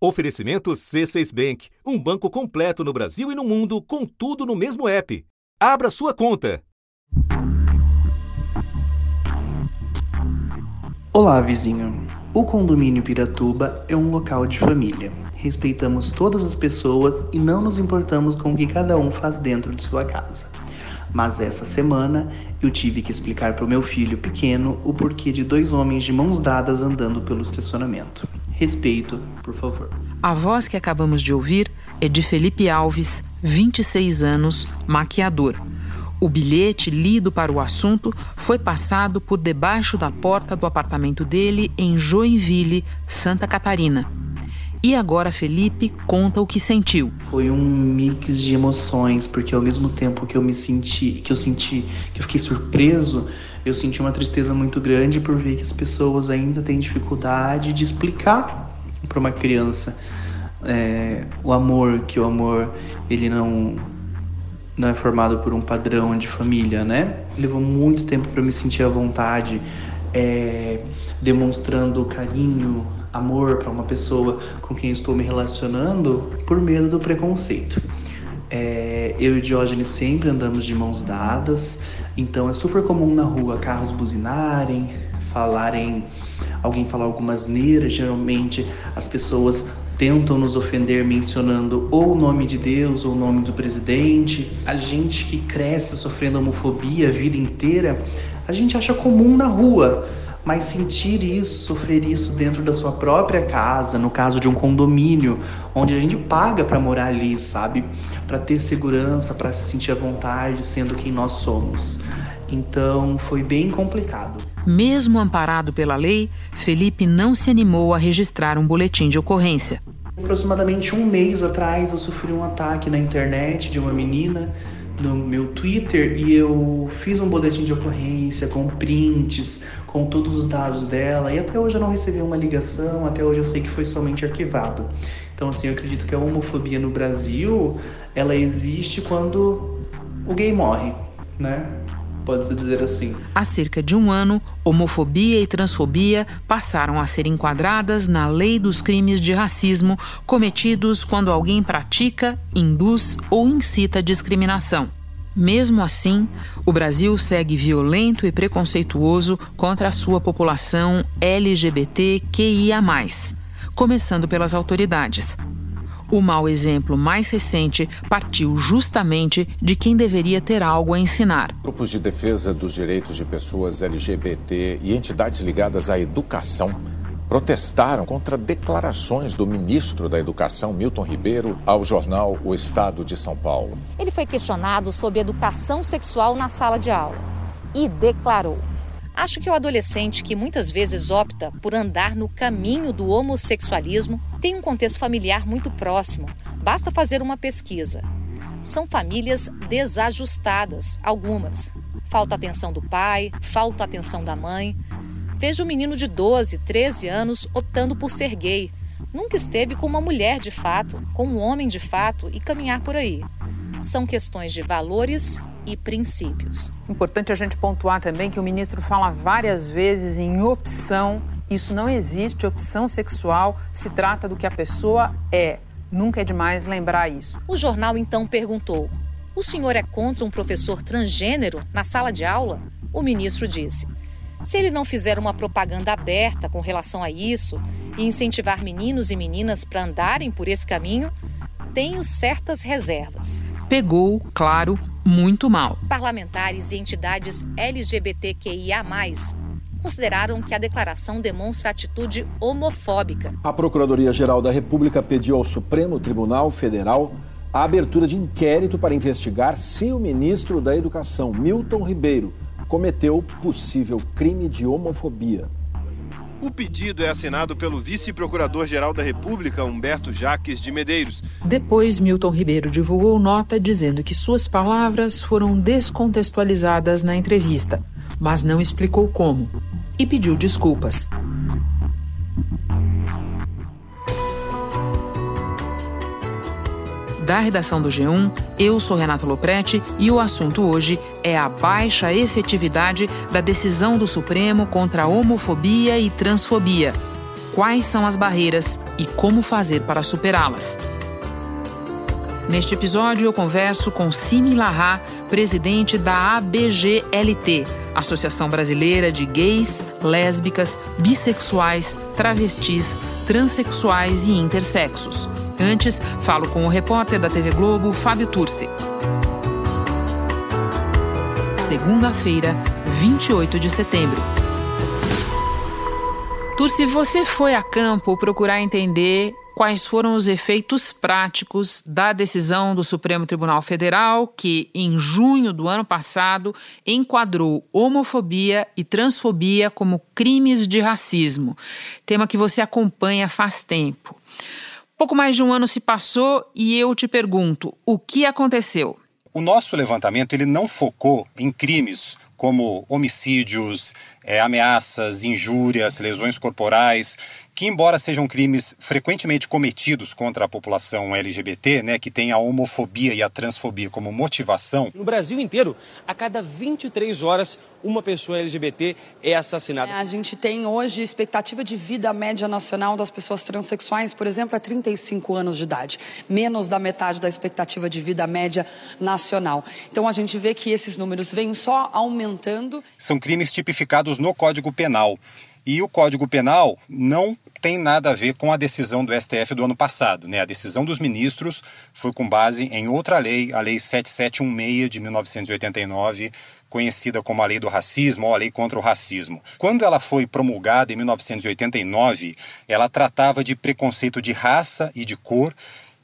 Oferecimento C6 Bank, um banco completo no Brasil e no mundo, com tudo no mesmo app. Abra sua conta. Olá, vizinho. O condomínio Piratuba é um local de família. Respeitamos todas as pessoas e não nos importamos com o que cada um faz dentro de sua casa. Mas essa semana eu tive que explicar para o meu filho pequeno o porquê de dois homens de mãos dadas andando pelo estacionamento. Respeito, por favor. A voz que acabamos de ouvir é de Felipe Alves, 26 anos, maquiador. O bilhete lido para o assunto foi passado por debaixo da porta do apartamento dele em Joinville, Santa Catarina. E agora Felipe conta o que sentiu. Foi um mix de emoções, porque ao mesmo tempo que eu me senti, que eu senti, que eu fiquei surpreso, eu senti uma tristeza muito grande por ver que as pessoas ainda têm dificuldade de explicar para uma criança é, o amor, que o amor ele não não é formado por um padrão de família, né? Levou muito tempo para me sentir à vontade, é, demonstrando carinho, amor para uma pessoa com quem estou me relacionando por medo do preconceito. É, eu e Diógenes sempre andamos de mãos dadas, então é super comum na rua carros buzinarem, falarem, alguém falar algumas neiras. Geralmente as pessoas tentam nos ofender mencionando ou o nome de Deus ou o nome do presidente. A gente que cresce sofrendo homofobia a vida inteira, a gente acha comum na rua mas sentir isso, sofrer isso dentro da sua própria casa, no caso de um condomínio, onde a gente paga para morar ali, sabe? Para ter segurança, para se sentir à vontade sendo quem nós somos. Então foi bem complicado. Mesmo amparado pela lei, Felipe não se animou a registrar um boletim de ocorrência. Aproximadamente um mês atrás eu sofri um ataque na internet de uma menina no meu Twitter e eu fiz um boletim de ocorrência com prints, com todos os dados dela e até hoje eu não recebi uma ligação, até hoje eu sei que foi somente arquivado. Então assim, eu acredito que a homofobia no Brasil, ela existe quando o gay morre, né? Pode-se dizer assim. Há cerca de um ano, homofobia e transfobia passaram a ser enquadradas na lei dos crimes de racismo cometidos quando alguém pratica, induz ou incita discriminação. Mesmo assim, o Brasil segue violento e preconceituoso contra a sua população LGBTQIA, começando pelas autoridades. O mau exemplo mais recente partiu justamente de quem deveria ter algo a ensinar. Grupos de defesa dos direitos de pessoas LGBT e entidades ligadas à educação protestaram contra declarações do ministro da Educação, Milton Ribeiro, ao jornal O Estado de São Paulo. Ele foi questionado sobre educação sexual na sala de aula e declarou: Acho que o adolescente que muitas vezes opta por andar no caminho do homossexualismo tem um contexto familiar muito próximo. Basta fazer uma pesquisa. São famílias desajustadas, algumas. Falta atenção do pai, falta atenção da mãe, Veja um menino de 12, 13 anos optando por ser gay. Nunca esteve com uma mulher de fato, com um homem de fato e caminhar por aí. São questões de valores e princípios. Importante a gente pontuar também que o ministro fala várias vezes em opção. Isso não existe, opção sexual se trata do que a pessoa é. Nunca é demais lembrar isso. O jornal então perguntou: O senhor é contra um professor transgênero na sala de aula? O ministro disse: se ele não fizer uma propaganda aberta com relação a isso e incentivar meninos e meninas para andarem por esse caminho, tenho certas reservas. Pegou, claro, muito mal. Parlamentares e entidades LGBTQIA consideraram que a declaração demonstra atitude homofóbica. A Procuradoria-Geral da República pediu ao Supremo Tribunal Federal a abertura de inquérito para investigar se o ministro da Educação, Milton Ribeiro, cometeu possível crime de homofobia. O pedido é assinado pelo vice-procurador-geral da República, Humberto Jaques de Medeiros. Depois, Milton Ribeiro divulgou nota dizendo que suas palavras foram descontextualizadas na entrevista, mas não explicou como, e pediu desculpas. Da redação do G1, eu sou Renato Loprete e o assunto hoje é a baixa efetividade da decisão do Supremo contra a homofobia e transfobia. Quais são as barreiras e como fazer para superá-las. Neste episódio, eu converso com Simi Larra, presidente da ABGLT, Associação Brasileira de Gays, Lésbicas, Bissexuais, Travestis, Transsexuais e Intersexos. Antes, falo com o repórter da TV Globo, Fábio Turci. Segunda-feira, 28 de setembro. Turci, você foi a campo procurar entender quais foram os efeitos práticos da decisão do Supremo Tribunal Federal, que, em junho do ano passado, enquadrou homofobia e transfobia como crimes de racismo, tema que você acompanha faz tempo. Pouco mais de um ano se passou e eu te pergunto: o que aconteceu? O nosso levantamento ele não focou em crimes como homicídios, é, ameaças, injúrias, lesões corporais, que embora sejam crimes frequentemente cometidos contra a população LGBT, né, que tem a homofobia e a transfobia como motivação. No Brasil inteiro, a cada 23 horas, uma pessoa LGBT é assassinada. É, a gente tem hoje expectativa de vida média nacional das pessoas transexuais, por exemplo, é 35 anos de idade, menos da metade da expectativa de vida média nacional. Então a gente vê que esses números vêm só aumentando. São crimes tipificados no Código Penal. E o Código Penal não tem nada a ver com a decisão do STF do ano passado. Né? A decisão dos ministros foi com base em outra lei, a Lei 7716 de 1989, conhecida como a Lei do Racismo ou a Lei contra o Racismo. Quando ela foi promulgada em 1989, ela tratava de preconceito de raça e de cor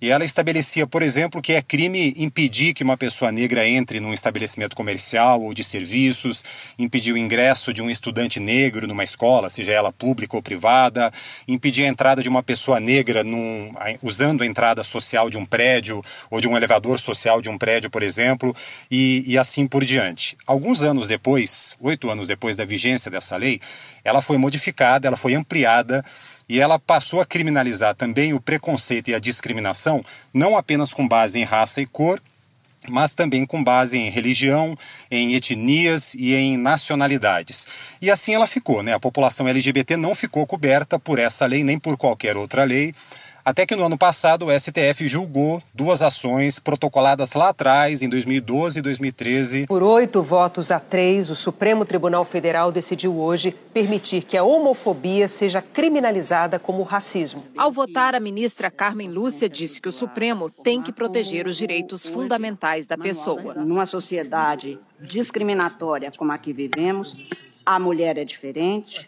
e ela estabelecia, por exemplo, que é crime impedir que uma pessoa negra entre num estabelecimento comercial ou de serviços, impedir o ingresso de um estudante negro numa escola, seja ela pública ou privada, impedir a entrada de uma pessoa negra num, usando a entrada social de um prédio ou de um elevador social de um prédio, por exemplo, e, e assim por diante. Alguns anos depois, oito anos depois da vigência dessa lei, ela foi modificada, ela foi ampliada e ela passou a criminalizar também o preconceito e a discriminação, não apenas com base em raça e cor, mas também com base em religião, em etnias e em nacionalidades. E assim ela ficou, né? A população LGBT não ficou coberta por essa lei nem por qualquer outra lei. Até que no ano passado o STF julgou duas ações protocoladas lá atrás, em 2012 e 2013. Por oito votos a três, o Supremo Tribunal Federal decidiu hoje permitir que a homofobia seja criminalizada como racismo. Ao votar, a ministra Carmen Lúcia disse que o Supremo tem que proteger os direitos fundamentais da pessoa. Numa sociedade discriminatória como a que vivemos, a mulher é diferente,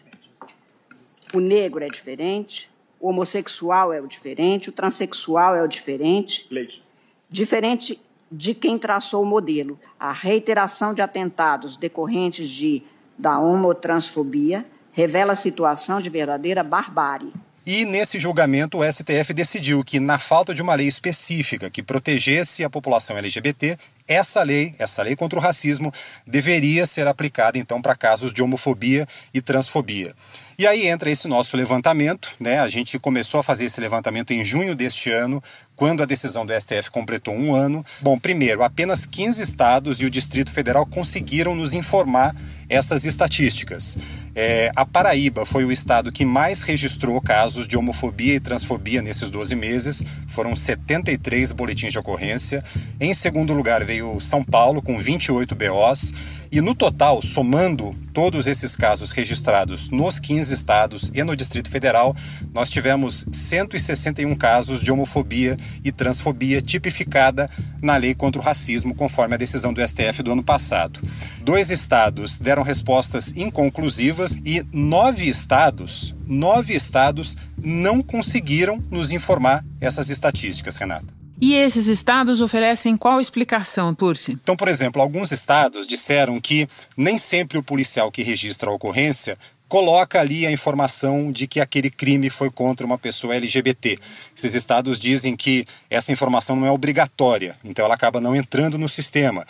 o negro é diferente, o homossexual é o diferente, o transexual é o diferente. Leite. Diferente de quem traçou o modelo. A reiteração de atentados decorrentes de, da homotransfobia revela a situação de verdadeira barbárie. E nesse julgamento, o STF decidiu que, na falta de uma lei específica que protegesse a população LGBT, essa lei, essa lei contra o racismo, deveria ser aplicada então para casos de homofobia e transfobia. E aí entra esse nosso levantamento, né? A gente começou a fazer esse levantamento em junho deste ano, quando a decisão do STF completou um ano. Bom, primeiro, apenas 15 estados e o Distrito Federal conseguiram nos informar essas estatísticas. É, a Paraíba foi o estado que mais registrou casos de homofobia e transfobia nesses 12 meses, foram 73 boletins de ocorrência. Em segundo lugar veio São Paulo, com 28 BOs. E no total, somando todos esses casos registrados nos 15 estados e no Distrito Federal, nós tivemos 161 casos de homofobia e transfobia tipificada na lei contra o racismo, conforme a decisão do STF do ano passado. Dois estados deram respostas inconclusivas e nove estados, nove estados não conseguiram nos informar essas estatísticas, Renata. E esses estados oferecem qual explicação, Turci? Então, por exemplo, alguns estados disseram que nem sempre o policial que registra a ocorrência coloca ali a informação de que aquele crime foi contra uma pessoa LGBT. Esses estados dizem que essa informação não é obrigatória, então ela acaba não entrando no sistema.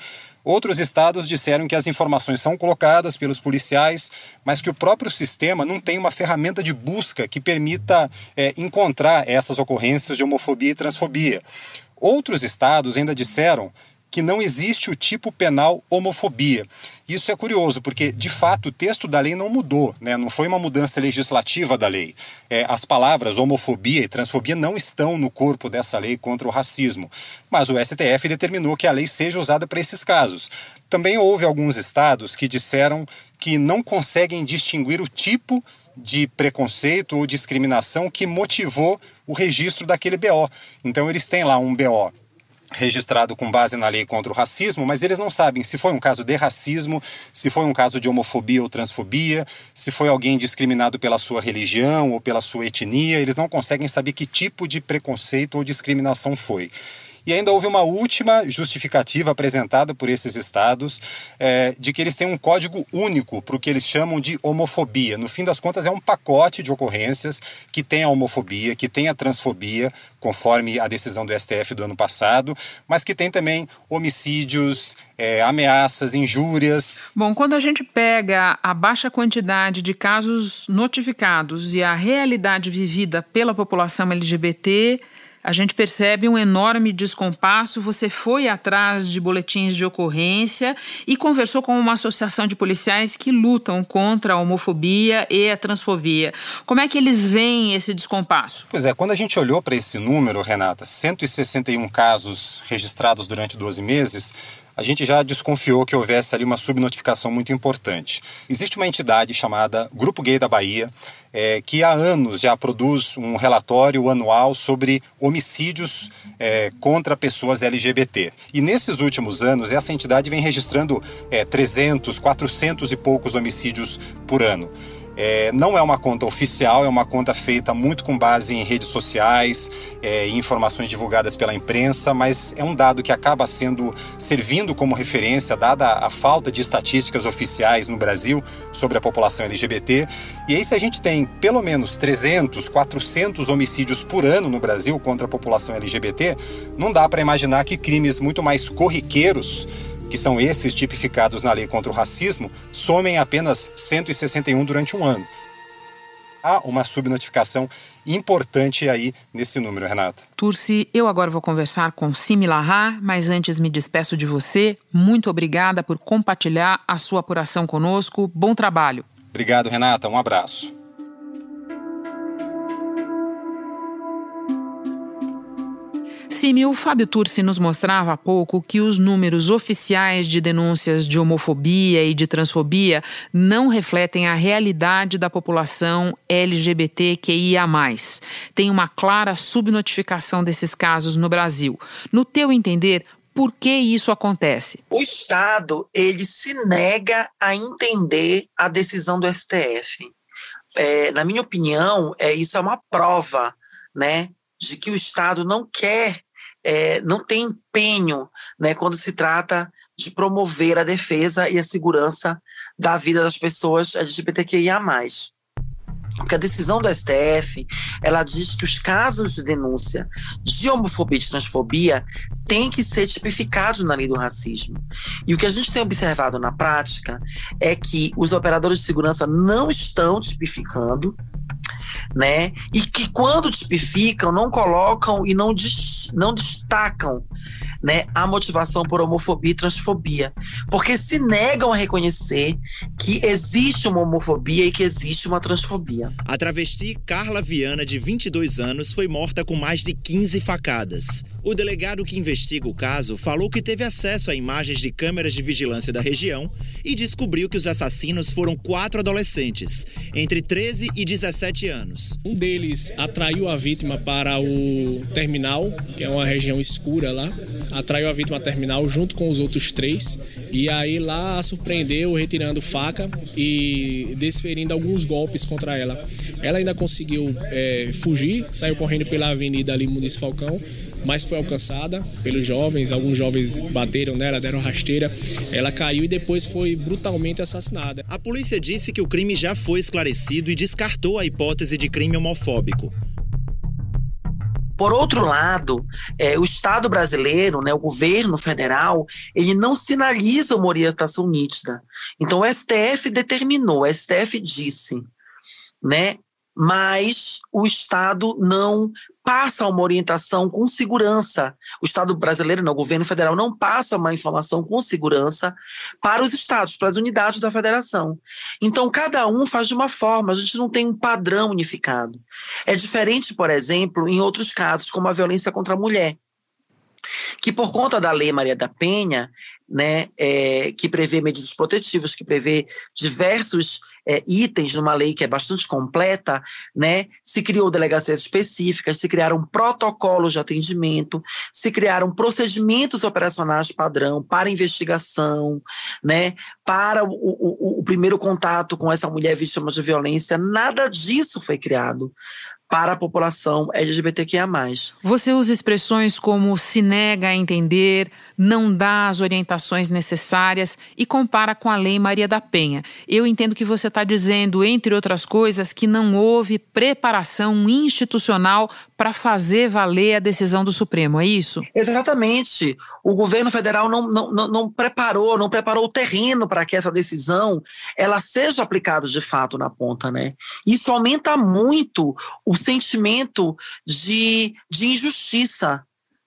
Outros estados disseram que as informações são colocadas pelos policiais, mas que o próprio sistema não tem uma ferramenta de busca que permita é, encontrar essas ocorrências de homofobia e transfobia. Outros estados ainda disseram que não existe o tipo penal homofobia. Isso é curioso, porque de fato o texto da lei não mudou, né? não foi uma mudança legislativa da lei. É, as palavras homofobia e transfobia não estão no corpo dessa lei contra o racismo, mas o STF determinou que a lei seja usada para esses casos. Também houve alguns estados que disseram que não conseguem distinguir o tipo de preconceito ou discriminação que motivou o registro daquele BO. Então eles têm lá um BO registrado com base na lei contra o racismo, mas eles não sabem se foi um caso de racismo, se foi um caso de homofobia ou transfobia, se foi alguém discriminado pela sua religião ou pela sua etnia, eles não conseguem saber que tipo de preconceito ou discriminação foi. E ainda houve uma última justificativa apresentada por esses estados é, de que eles têm um código único para o que eles chamam de homofobia. No fim das contas, é um pacote de ocorrências que tem a homofobia, que tem a transfobia, conforme a decisão do STF do ano passado, mas que tem também homicídios, é, ameaças, injúrias. Bom, quando a gente pega a baixa quantidade de casos notificados e a realidade vivida pela população LGBT, a gente percebe um enorme descompasso. Você foi atrás de boletins de ocorrência e conversou com uma associação de policiais que lutam contra a homofobia e a transfobia. Como é que eles veem esse descompasso? Pois é, quando a gente olhou para esse número, Renata, 161 casos registrados durante 12 meses, a gente já desconfiou que houvesse ali uma subnotificação muito importante. Existe uma entidade chamada Grupo Gay da Bahia, é, que há anos já produz um relatório anual sobre homicídios é, contra pessoas LGBT. E nesses últimos anos, essa entidade vem registrando é, 300, 400 e poucos homicídios por ano. É, não é uma conta oficial, é uma conta feita muito com base em redes sociais é, e informações divulgadas pela imprensa, mas é um dado que acaba sendo servindo como referência, dada a falta de estatísticas oficiais no Brasil sobre a população LGBT. E aí, se a gente tem pelo menos 300, 400 homicídios por ano no Brasil contra a população LGBT, não dá para imaginar que crimes muito mais corriqueiros que são esses tipificados na lei contra o racismo, somem apenas 161 durante um ano. Há uma subnotificação importante aí nesse número, Renata. Turci, eu agora vou conversar com Simi mas antes me despeço de você. Muito obrigada por compartilhar a sua apuração conosco. Bom trabalho. Obrigado, Renata. Um abraço. Simi, o Fábio Turci nos mostrava há pouco que os números oficiais de denúncias de homofobia e de transfobia não refletem a realidade da população LGBTQIA. Tem uma clara subnotificação desses casos no Brasil. No teu entender, por que isso acontece? O Estado ele se nega a entender a decisão do STF. É, na minha opinião, é, isso é uma prova né, de que o Estado não quer é, não tem empenho né, quando se trata de promover a defesa e a segurança da vida das pessoas LGBTQIA+. Porque a decisão do STF, ela diz que os casos de denúncia de homofobia e de transfobia têm que ser tipificados na lei do racismo. E o que a gente tem observado na prática é que os operadores de segurança não estão tipificando né? E que quando tipificam, não colocam e não, des, não destacam né, a motivação por homofobia e transfobia, porque se negam a reconhecer que existe uma homofobia e que existe uma transfobia. A travesti Carla Viana, de 22 anos, foi morta com mais de 15 facadas. O delegado que investiga o caso falou que teve acesso a imagens de câmeras de vigilância da região e descobriu que os assassinos foram quatro adolescentes, entre 13 e 17 anos. Um deles atraiu a vítima para o terminal, que é uma região escura lá, atraiu a vítima terminal junto com os outros três e aí lá surpreendeu retirando faca e desferindo alguns golpes contra ela. Ela ainda conseguiu é, fugir, saiu correndo pela avenida ali Muniz Falcão mas foi alcançada pelos jovens. Alguns jovens bateram nela, deram rasteira. Ela caiu e depois foi brutalmente assassinada. A polícia disse que o crime já foi esclarecido e descartou a hipótese de crime homofóbico. Por outro lado, é, o Estado brasileiro, né, o governo federal, ele não sinaliza uma orientação nítida. Então, o STF determinou, o STF disse, né, mas o Estado não passa uma orientação com segurança. O Estado brasileiro, não, o governo federal não passa uma informação com segurança para os estados, para as unidades da federação. Então, cada um faz de uma forma, a gente não tem um padrão unificado. É diferente, por exemplo, em outros casos, como a violência contra a mulher que por conta da Lei Maria da Penha, né, é, que prevê medidas protetivas, que prevê diversos é, itens numa lei que é bastante completa, né, se criou delegacias específicas, se criaram protocolos de atendimento, se criaram procedimentos operacionais padrão para investigação, né, para o, o, o primeiro contato com essa mulher vítima de violência, nada disso foi criado para a população LGBTQIA+. Você usa expressões como se nega a entender, não dá as orientações necessárias e compara com a Lei Maria da Penha. Eu entendo que você está dizendo, entre outras coisas, que não houve preparação institucional para fazer valer a decisão do Supremo, é isso? Exatamente. O governo federal não, não, não, preparou, não preparou o terreno para que essa decisão ela seja aplicada de fato na ponta, né? Isso aumenta muito o sentimento de, de injustiça,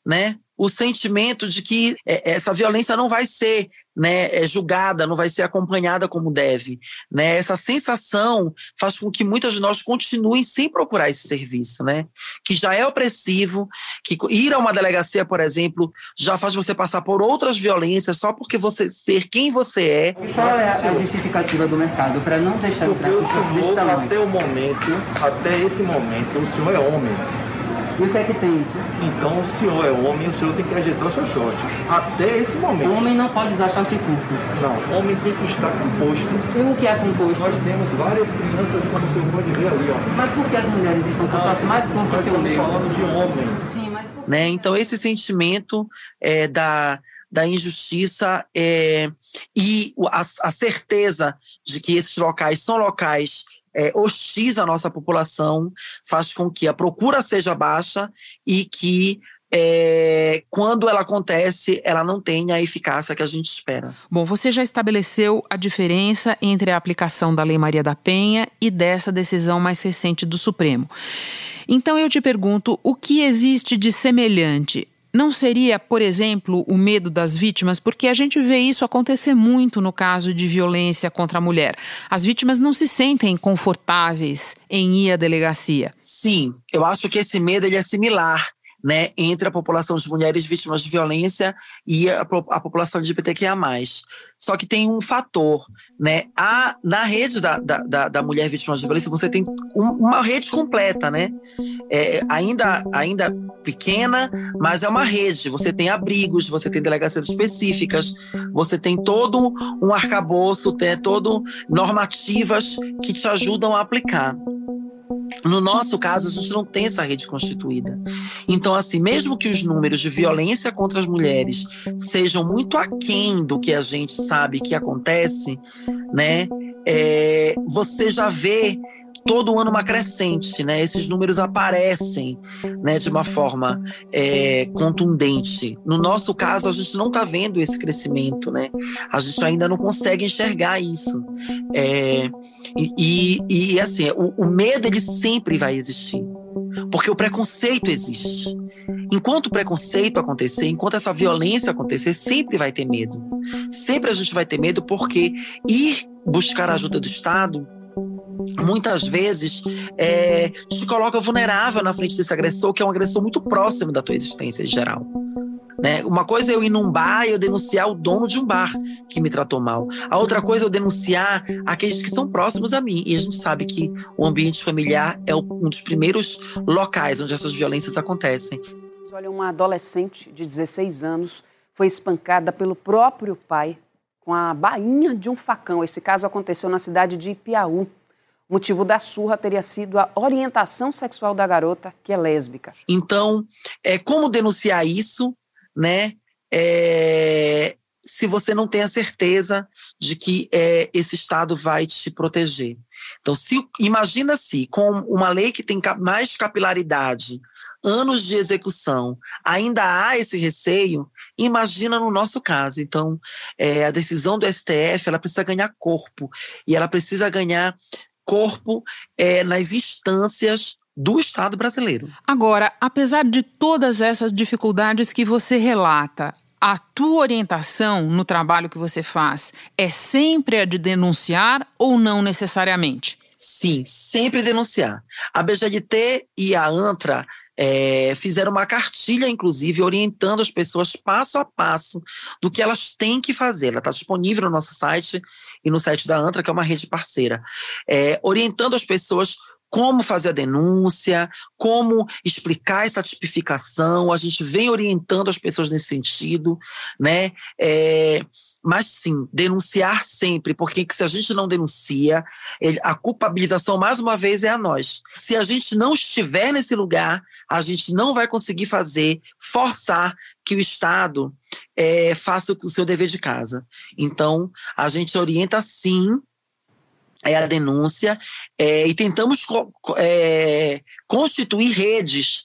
né? O sentimento de que é, essa violência não vai ser né, é julgada, não vai ser acompanhada como deve. Né? Essa sensação faz com que muitas de nós continuem sem procurar esse serviço, né? que já é opressivo, que ir a uma delegacia, por exemplo, já faz você passar por outras violências só porque você ser quem você é. E qual é a justificativa do mercado para não deixar o senhor, até o momento, até esse momento, o senhor é homem. E o que é que tem isso? Então o senhor é homem, o senhor tem que ajeitar o seu short. Até esse momento. Homem não pode usar short curto. Não, homem tem que estar composto. E o que é composto? Nós temos várias crianças, como o senhor pode ver ali, ó. Mas por que as mulheres estão com short mais curto que o meu? Nós falando de homem. Sim, mas... Né? Então esse sentimento é, da da injustiça é, e a, a, certeza de que esses locais são locais é, hostis nossa população, faz com que a procura seja baixa e que é, quando ela acontece, ela não tenha a eficácia que a gente espera. Bom, você já estabeleceu a diferença entre a aplicação da Lei Maria da Penha e dessa decisão mais recente do Supremo. Então eu te pergunto, o que existe de semelhante não seria, por exemplo, o medo das vítimas? Porque a gente vê isso acontecer muito no caso de violência contra a mulher. As vítimas não se sentem confortáveis em ir à delegacia. Sim, eu acho que esse medo ele é similar né, entre a população de mulheres vítimas de violência e a, a população LGBTQIA+. Só que tem um fator, né, a, na rede da, da, da mulher vítima de violência, você tem um, uma rede completa, né, é, ainda, ainda pequena, mas é uma rede, você tem abrigos, você tem delegacias específicas, você tem todo um arcabouço, tem todo normativas que te ajudam a aplicar. No nosso caso, a gente não tem essa rede constituída. Então, assim, mesmo que os números de violência contra as mulheres sejam muito aquém do que a gente sabe que acontece, né? É, você já vê todo ano uma crescente, né? Esses números aparecem, né, de uma forma é, contundente. No nosso caso, a gente não está vendo esse crescimento, né? A gente ainda não consegue enxergar isso. É, e, e, e, assim, o, o medo ele sempre vai existir, porque o preconceito existe. Enquanto o preconceito acontecer, enquanto essa violência acontecer, sempre vai ter medo. Sempre a gente vai ter medo porque ir buscar a ajuda do Estado muitas vezes é, te coloca vulnerável na frente desse agressor, que é um agressor muito próximo da tua existência em geral. Né? Uma coisa é eu ir num bar e eu denunciar o dono de um bar que me tratou mal. A outra coisa é eu denunciar aqueles que são próximos a mim. E a gente sabe que o ambiente familiar é um dos primeiros locais onde essas violências acontecem. Olha, uma adolescente de 16 anos foi espancada pelo próprio pai com a bainha de um facão. Esse caso aconteceu na cidade de Ipiaú. O motivo da surra teria sido a orientação sexual da garota, que é lésbica. Então, é, como denunciar isso, né? É, se você não tem a certeza de que é, esse Estado vai te proteger. Então, se, imagina se, com uma lei que tem mais capilaridade, anos de execução, ainda há esse receio, imagina no nosso caso. Então, é, a decisão do STF ela precisa ganhar corpo e ela precisa ganhar corpo é, nas instâncias do Estado brasileiro. Agora, apesar de todas essas dificuldades que você relata, a tua orientação no trabalho que você faz é sempre a de denunciar ou não necessariamente? Sim, sempre denunciar. A BGDT e a ANTRA é, fizeram uma cartilha, inclusive, orientando as pessoas passo a passo do que elas têm que fazer. Ela está disponível no nosso site e no site da ANTRA, que é uma rede parceira, é, orientando as pessoas como fazer a denúncia, como explicar essa tipificação. A gente vem orientando as pessoas nesse sentido, né? É, mas sim, denunciar sempre, porque se a gente não denuncia, a culpabilização, mais uma vez, é a nós. Se a gente não estiver nesse lugar, a gente não vai conseguir fazer, forçar que o Estado é, faça o seu dever de casa. Então, a gente orienta sim é a denúncia é, e tentamos é, constituir redes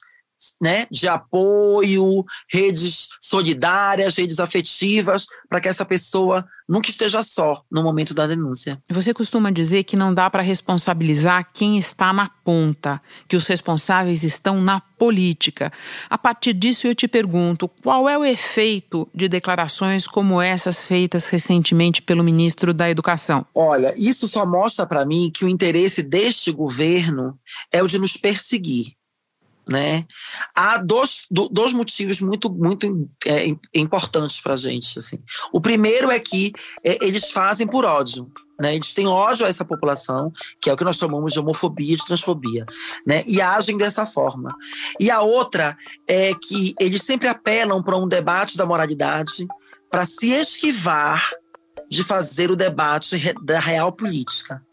né, de apoio, redes solidárias, redes afetivas, para que essa pessoa nunca esteja só no momento da denúncia. Você costuma dizer que não dá para responsabilizar quem está na ponta, que os responsáveis estão na política. A partir disso, eu te pergunto: qual é o efeito de declarações como essas feitas recentemente pelo ministro da Educação? Olha, isso só mostra para mim que o interesse deste governo é o de nos perseguir né? Há dois, dois motivos muito, muito é, importantes para a gente. Assim. O primeiro é que é, eles fazem por ódio. Né? Eles têm ódio a essa população, que é o que nós chamamos de homofobia e de transfobia, né? e agem dessa forma. E a outra é que eles sempre apelam para um debate da moralidade para se esquivar de fazer o debate da real política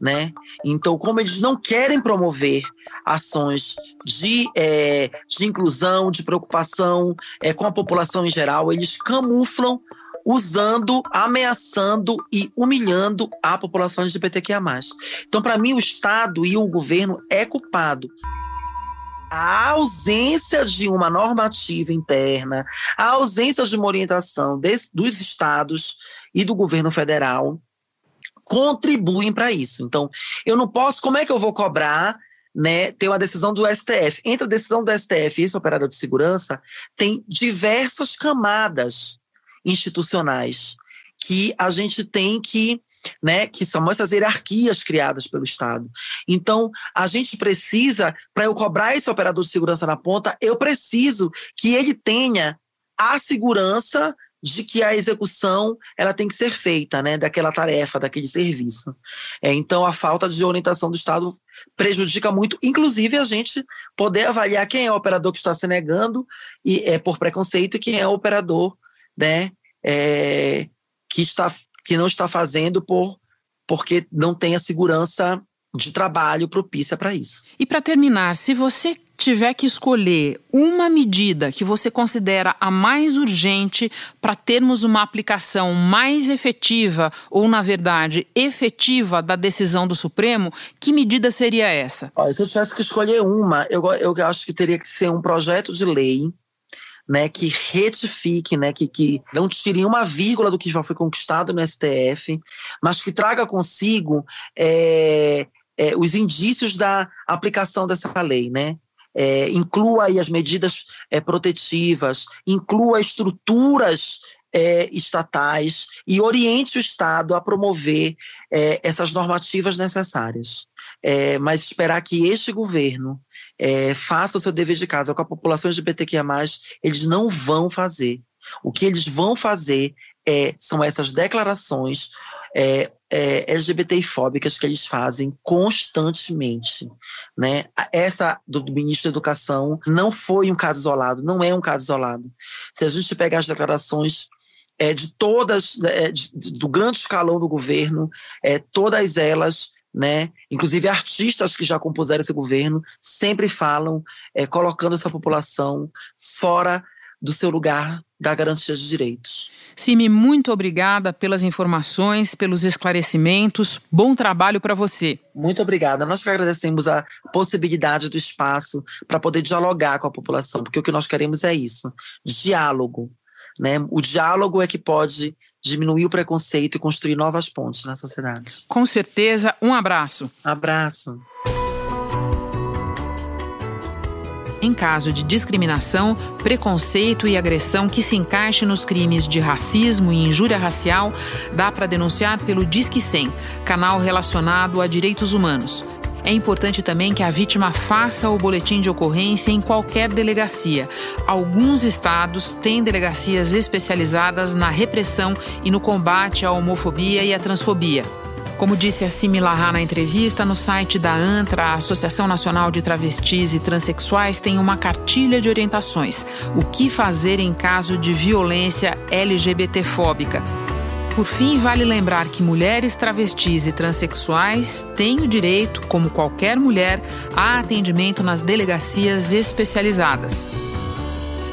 né? Então, como eles não querem promover ações de, é, de inclusão, de preocupação é, com a população em geral, eles camuflam usando, ameaçando e humilhando a população LGBTQIA+. Então, para mim, o Estado e o governo é culpado a ausência de uma normativa interna, a ausência de uma orientação dos estados e do governo federal contribuem para isso. Então, eu não posso, como é que eu vou cobrar né, tem uma decisão do STF. Entre a decisão do STF e esse operador de segurança, tem diversas camadas institucionais que a gente tem que, né, que são essas hierarquias criadas pelo Estado. Então, a gente precisa, para eu cobrar esse operador de segurança na ponta, eu preciso que ele tenha a segurança de que a execução ela tem que ser feita, né, daquela tarefa, daquele serviço. É, então, a falta de orientação do Estado prejudica muito, inclusive a gente poder avaliar quem é o operador que está se negando e é por preconceito e quem é o operador, né, é, que está que não está fazendo por porque não tem a segurança de trabalho propícia para isso. E para terminar, se você tiver que escolher uma medida que você considera a mais urgente para termos uma aplicação mais efetiva, ou, na verdade, efetiva da decisão do Supremo, que medida seria essa? Olha, se eu tivesse que escolher uma, eu, eu acho que teria que ser um projeto de lei né, que retifique, né, que, que não tire uma vírgula do que já foi conquistado no STF, mas que traga consigo é, é, os indícios da aplicação dessa lei, né? É, inclua aí as medidas é, protetivas, inclua estruturas é, estatais e oriente o Estado a promover é, essas normativas necessárias. É, mas esperar que este governo é, faça o seu dever de casa com a população LGBTQIA+, eles não vão fazer. O que eles vão fazer é, são essas declarações é, é, LGBTfóbicas que eles fazem constantemente. Né? Essa do, do, ministro da Educação não foi um caso isolado, não é um caso isolado. Se a gente pegar as declarações é, de todas, é, de, do grande escalão do governo, é, todas elas né? Inclusive artistas que já compuseram esse governo sempre falam é, colocando essa população fora do seu lugar da garantia de direitos. Simi, muito obrigada pelas informações, pelos esclarecimentos. Bom trabalho para você. Muito obrigada. Nós que agradecemos a possibilidade do espaço para poder dialogar com a população, porque o que nós queremos é isso: diálogo. Né? O diálogo é que pode diminuir o preconceito e construir novas pontes na sociedade. Com certeza, um abraço. Abraço. Em caso de discriminação, preconceito e agressão que se encaixe nos crimes de racismo e injúria racial, dá para denunciar pelo Disque 100, canal relacionado a direitos humanos. É importante também que a vítima faça o boletim de ocorrência em qualquer delegacia. Alguns estados têm delegacias especializadas na repressão e no combate à homofobia e à transfobia. Como disse a Similarra na entrevista, no site da ANTRA, a Associação Nacional de Travestis e Transsexuais tem uma cartilha de orientações. O que fazer em caso de violência LGBTfóbica. Por fim, vale lembrar que mulheres travestis e transexuais têm o direito, como qualquer mulher, a atendimento nas delegacias especializadas.